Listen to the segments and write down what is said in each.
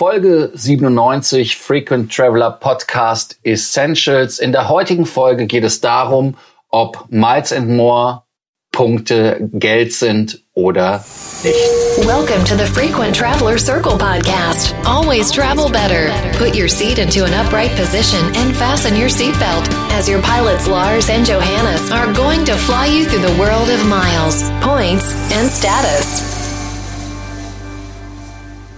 Folge 97 Frequent Traveler Podcast Essentials. In der heutigen Folge geht es darum, ob Miles and More Punkte Geld sind oder nicht. Welcome to the Frequent Traveler Circle podcast. Always travel better. Put your seat into an upright position and fasten your seatbelt as your pilots Lars and Johannes are going to fly you through the world of miles, points and status.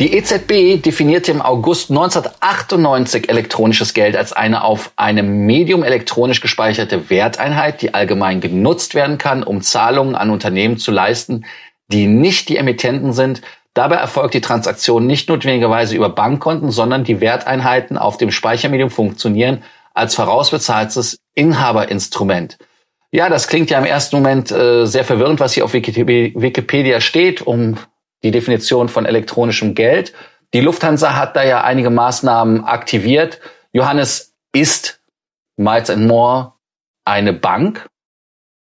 Die EZB definierte im August 1998 elektronisches Geld als eine auf einem Medium elektronisch gespeicherte Werteinheit, die allgemein genutzt werden kann, um Zahlungen an Unternehmen zu leisten, die nicht die Emittenten sind. Dabei erfolgt die Transaktion nicht notwendigerweise über Bankkonten, sondern die Werteinheiten auf dem Speichermedium funktionieren als vorausbezahltes Inhaberinstrument. Ja, das klingt ja im ersten Moment äh, sehr verwirrend, was hier auf Wikipedia steht, um die Definition von elektronischem Geld. Die Lufthansa hat da ja einige Maßnahmen aktiviert. Johannes, ist Miles More eine Bank?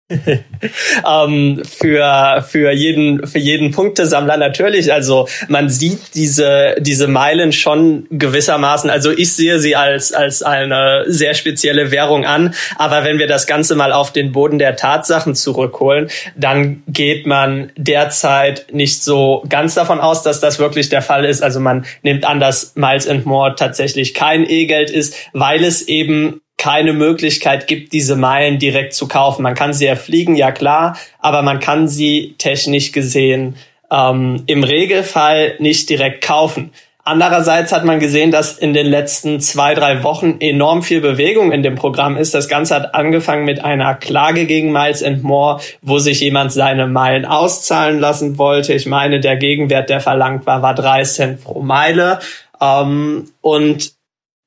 ähm, für für jeden für jeden Punktesammler natürlich. Also man sieht diese diese Meilen schon gewissermaßen. Also ich sehe sie als als eine sehr spezielle Währung an. Aber wenn wir das Ganze mal auf den Boden der Tatsachen zurückholen, dann geht man derzeit nicht so ganz davon aus, dass das wirklich der Fall ist. Also man nimmt an, dass Miles and More tatsächlich kein E-Geld ist, weil es eben keine Möglichkeit gibt, diese Meilen direkt zu kaufen. Man kann sie erfliegen, ja klar, aber man kann sie technisch gesehen ähm, im Regelfall nicht direkt kaufen. Andererseits hat man gesehen, dass in den letzten zwei, drei Wochen enorm viel Bewegung in dem Programm ist. Das Ganze hat angefangen mit einer Klage gegen Miles and More, wo sich jemand seine Meilen auszahlen lassen wollte. Ich meine, der Gegenwert, der verlangt war, war drei Cent pro Meile. Ähm, und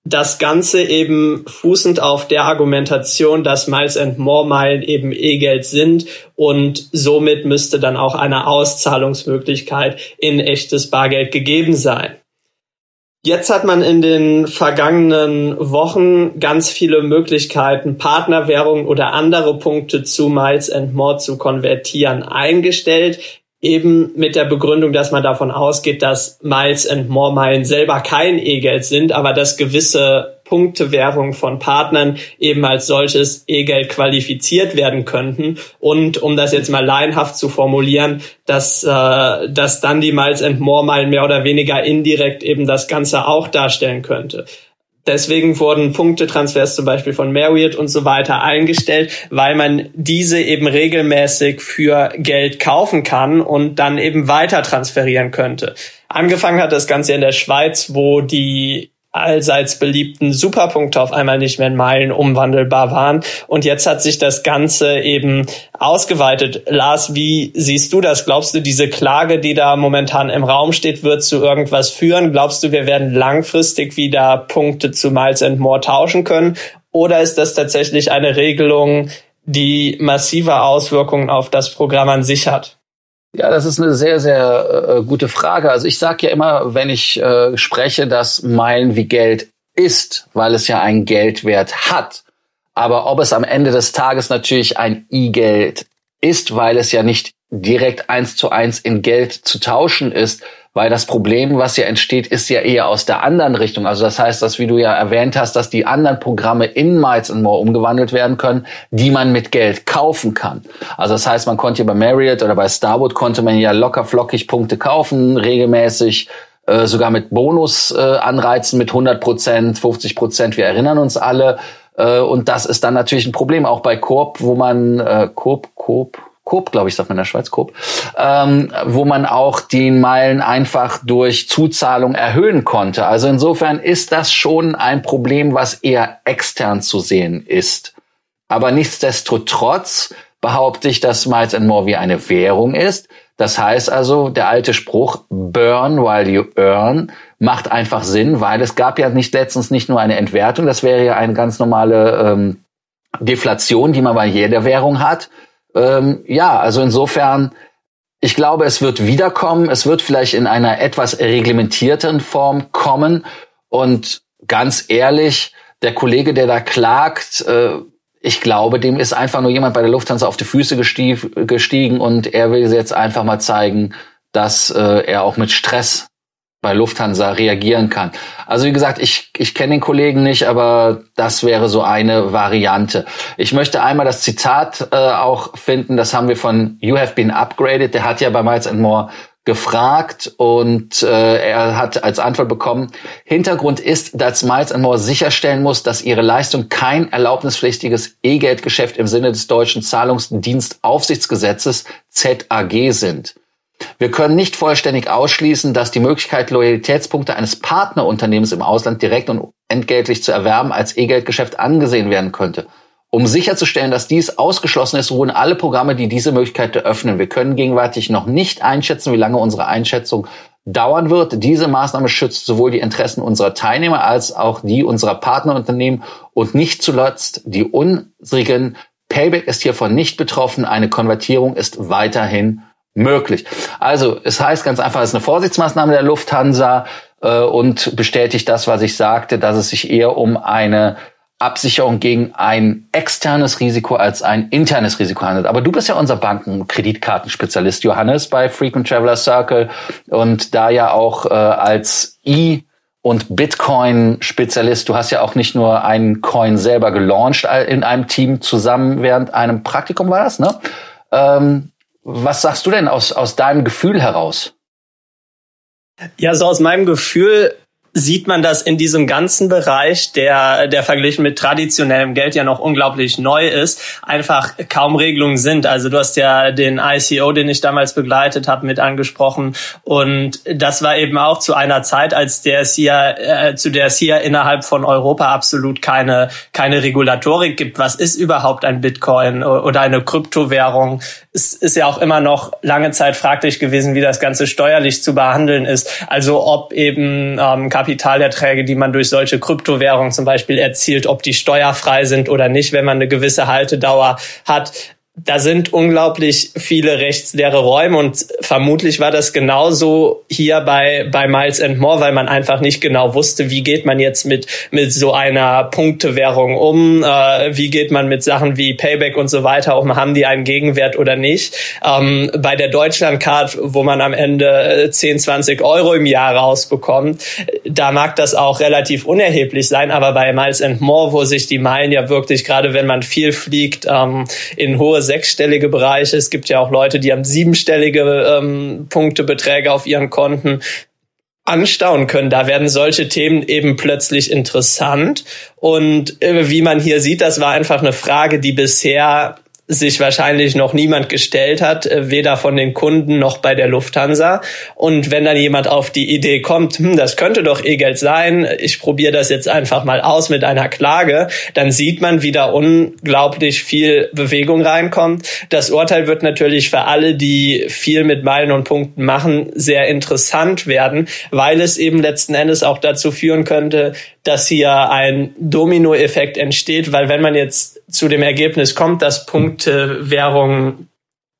das Ganze eben fußend auf der Argumentation, dass Miles and More Meilen eben E-Geld sind und somit müsste dann auch eine Auszahlungsmöglichkeit in echtes Bargeld gegeben sein. Jetzt hat man in den vergangenen Wochen ganz viele Möglichkeiten, Partnerwährungen oder andere Punkte zu Miles and More zu konvertieren, eingestellt eben mit der Begründung, dass man davon ausgeht, dass Miles and More Meilen selber kein E-Geld sind, aber dass gewisse Punktewährungen von Partnern eben als solches E-Geld qualifiziert werden könnten. Und um das jetzt mal laienhaft zu formulieren, dass, äh, dass dann die Miles and More Meilen mehr oder weniger indirekt eben das Ganze auch darstellen könnte. Deswegen wurden Punktetransfers zum Beispiel von Marriott und so weiter eingestellt, weil man diese eben regelmäßig für Geld kaufen kann und dann eben weiter transferieren könnte. Angefangen hat das Ganze in der Schweiz, wo die allseits beliebten Superpunkte auf einmal nicht mehr in Meilen umwandelbar waren. Und jetzt hat sich das Ganze eben ausgeweitet. Lars, wie siehst du das? Glaubst du, diese Klage, die da momentan im Raum steht, wird zu irgendwas führen? Glaubst du, wir werden langfristig wieder Punkte zu Miles and More tauschen können? Oder ist das tatsächlich eine Regelung, die massive Auswirkungen auf das Programm an sich hat? Ja, das ist eine sehr, sehr äh, gute Frage. Also ich sage ja immer, wenn ich äh, spreche, dass Meilen wie Geld ist, weil es ja einen Geldwert hat. Aber ob es am Ende des Tages natürlich ein E-Geld ist, weil es ja nicht direkt eins zu eins in Geld zu tauschen ist, weil das Problem, was ja entsteht, ist ja eher aus der anderen Richtung. Also das heißt, dass, wie du ja erwähnt hast, dass die anderen Programme in Miles and More umgewandelt werden können, die man mit Geld kaufen kann. Also das heißt, man konnte ja bei Marriott oder bei Starwood konnte man ja locker flockig Punkte kaufen, regelmäßig äh, sogar mit Bonus-Anreizen äh, mit 100 Prozent, 50 Prozent. Wir erinnern uns alle. Äh, und das ist dann natürlich ein Problem, auch bei Coop, wo man äh, Coop, Coop, Coop, glaube ich, sagt man in der Schweiz Coop, ähm, wo man auch die Meilen einfach durch Zuzahlung erhöhen konnte. Also insofern ist das schon ein Problem, was eher extern zu sehen ist. Aber nichtsdestotrotz behaupte ich, dass Miles and More wie eine Währung ist. Das heißt also, der alte Spruch burn while you earn macht einfach Sinn, weil es gab ja nicht letztens nicht nur eine Entwertung, das wäre ja eine ganz normale ähm, Deflation, die man bei jeder Währung hat, ähm, ja, also insofern, ich glaube, es wird wiederkommen. Es wird vielleicht in einer etwas reglementierten Form kommen. Und ganz ehrlich, der Kollege, der da klagt, äh, ich glaube, dem ist einfach nur jemand bei der Lufthansa auf die Füße gestiegen und er will jetzt einfach mal zeigen, dass äh, er auch mit Stress bei Lufthansa reagieren kann. Also wie gesagt, ich, ich kenne den Kollegen nicht, aber das wäre so eine Variante. Ich möchte einmal das Zitat äh, auch finden, das haben wir von You Have Been Upgraded, der hat ja bei Miles More gefragt und äh, er hat als Antwort bekommen, Hintergrund ist, dass Miles More sicherstellen muss, dass ihre Leistung kein erlaubnispflichtiges E-Geldgeschäft im Sinne des deutschen Zahlungsdienstaufsichtsgesetzes ZAG sind. Wir können nicht vollständig ausschließen, dass die Möglichkeit, Loyalitätspunkte eines Partnerunternehmens im Ausland direkt und entgeltlich zu erwerben, als E-Geldgeschäft angesehen werden könnte. Um sicherzustellen, dass dies ausgeschlossen ist, ruhen alle Programme, die diese Möglichkeit eröffnen. Wir können gegenwärtig noch nicht einschätzen, wie lange unsere Einschätzung dauern wird. Diese Maßnahme schützt sowohl die Interessen unserer Teilnehmer als auch die unserer Partnerunternehmen und nicht zuletzt die unsrigen. Payback ist hiervon nicht betroffen. Eine Konvertierung ist weiterhin möglich. Also es heißt ganz einfach, es ist eine Vorsichtsmaßnahme der Lufthansa äh, und bestätigt das, was ich sagte, dass es sich eher um eine Absicherung gegen ein externes Risiko als ein internes Risiko handelt. Aber du bist ja unser Banken- Kreditkartenspezialist, Johannes, bei Frequent Traveler Circle und da ja auch äh, als E- und Bitcoin-Spezialist. Du hast ja auch nicht nur einen Coin selber gelauncht in einem Team zusammen während einem Praktikum war das, ne? Ähm, was sagst du denn aus, aus deinem Gefühl heraus? Ja, so aus meinem Gefühl sieht man das in diesem ganzen Bereich, der, der verglichen mit traditionellem Geld ja noch unglaublich neu ist, einfach kaum Regelungen sind. Also du hast ja den ICO, den ich damals begleitet habe, mit angesprochen. Und das war eben auch zu einer Zeit, als der es hier, äh, zu der es hier innerhalb von Europa absolut keine, keine Regulatorik gibt. Was ist überhaupt ein Bitcoin oder eine Kryptowährung? Es ist ja auch immer noch lange Zeit fraglich gewesen, wie das Ganze steuerlich zu behandeln ist. Also ob eben ähm, Kapitalerträge, die man durch solche Kryptowährungen zum Beispiel erzielt, ob die steuerfrei sind oder nicht, wenn man eine gewisse Haltedauer hat da sind unglaublich viele rechtsleere Räume und vermutlich war das genauso hier bei, bei Miles and More, weil man einfach nicht genau wusste, wie geht man jetzt mit, mit so einer Punktewährung um, äh, wie geht man mit Sachen wie Payback und so weiter um, haben die einen Gegenwert oder nicht. Ähm, bei der Deutschlandcard, wo man am Ende 10, 20 Euro im Jahr rausbekommt, da mag das auch relativ unerheblich sein, aber bei Miles and More, wo sich die Meilen ja wirklich, gerade wenn man viel fliegt, ähm, in hohe sechsstellige Bereiche. Es gibt ja auch Leute, die haben siebenstellige ähm, Punktebeträge auf ihren Konten anstauen können. Da werden solche Themen eben plötzlich interessant. Und äh, wie man hier sieht, das war einfach eine Frage, die bisher sich wahrscheinlich noch niemand gestellt hat, äh, weder von den Kunden noch bei der Lufthansa. Und wenn dann jemand auf die Idee kommt, hm, das könnte doch E-Geld sein, ich probiere das jetzt einfach mal aus mit einer Klage, dann sieht man, wie da unglaublich viel Bewegung reinkommt. Das Urteil wird natürlich für alle, die viel mit Meilen und Punkten machen, sehr interessant werden, weil es eben letzten Endes auch dazu führen könnte, dass hier ein Dominoeffekt entsteht, weil wenn man jetzt zu dem Ergebnis kommt, dass Punktewährungen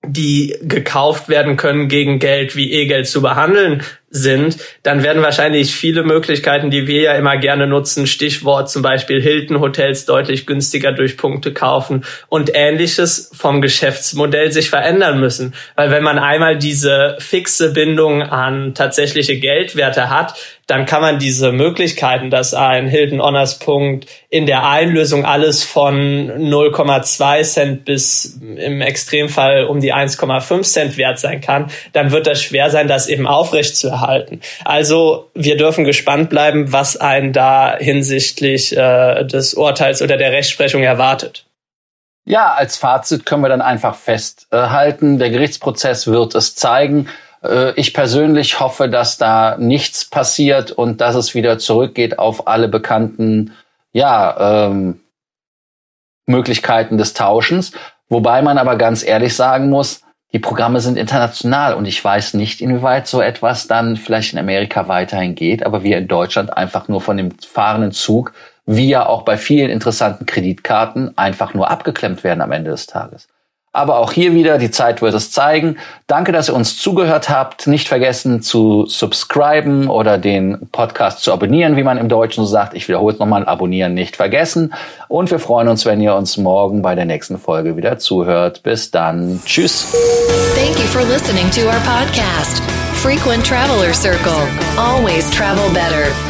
die gekauft werden können gegen Geld wie E-Geld zu behandeln sind, dann werden wahrscheinlich viele Möglichkeiten, die wir ja immer gerne nutzen, Stichwort zum Beispiel Hilton Hotels deutlich günstiger durch Punkte kaufen und ähnliches vom Geschäftsmodell sich verändern müssen. Weil wenn man einmal diese fixe Bindung an tatsächliche Geldwerte hat, dann kann man diese Möglichkeiten, dass ein Hilton Honors Punkt in der Einlösung alles von 0,2 Cent bis im Extremfall um die 1,5 Cent wert sein kann, dann wird das schwer sein, das eben aufrecht zu erhalten. Also wir dürfen gespannt bleiben, was einen da hinsichtlich äh, des Urteils oder der Rechtsprechung erwartet. Ja, als Fazit können wir dann einfach festhalten, der Gerichtsprozess wird es zeigen. Äh, ich persönlich hoffe, dass da nichts passiert und dass es wieder zurückgeht auf alle bekannten ja, ähm, Möglichkeiten des Tauschens. Wobei man aber ganz ehrlich sagen muss, die Programme sind international und ich weiß nicht, inwieweit so etwas dann vielleicht in Amerika weiterhin geht, aber wir in Deutschland einfach nur von dem fahrenden Zug, wie ja auch bei vielen interessanten Kreditkarten, einfach nur abgeklemmt werden am Ende des Tages. Aber auch hier wieder, die Zeit wird es zeigen. Danke, dass ihr uns zugehört habt. Nicht vergessen zu subscriben oder den Podcast zu abonnieren, wie man im Deutschen so sagt. Ich wiederhole es nochmal, abonnieren nicht vergessen. Und wir freuen uns, wenn ihr uns morgen bei der nächsten Folge wieder zuhört. Bis dann. Tschüss. Thank you for listening to our podcast. Frequent Traveler Circle. Always travel better.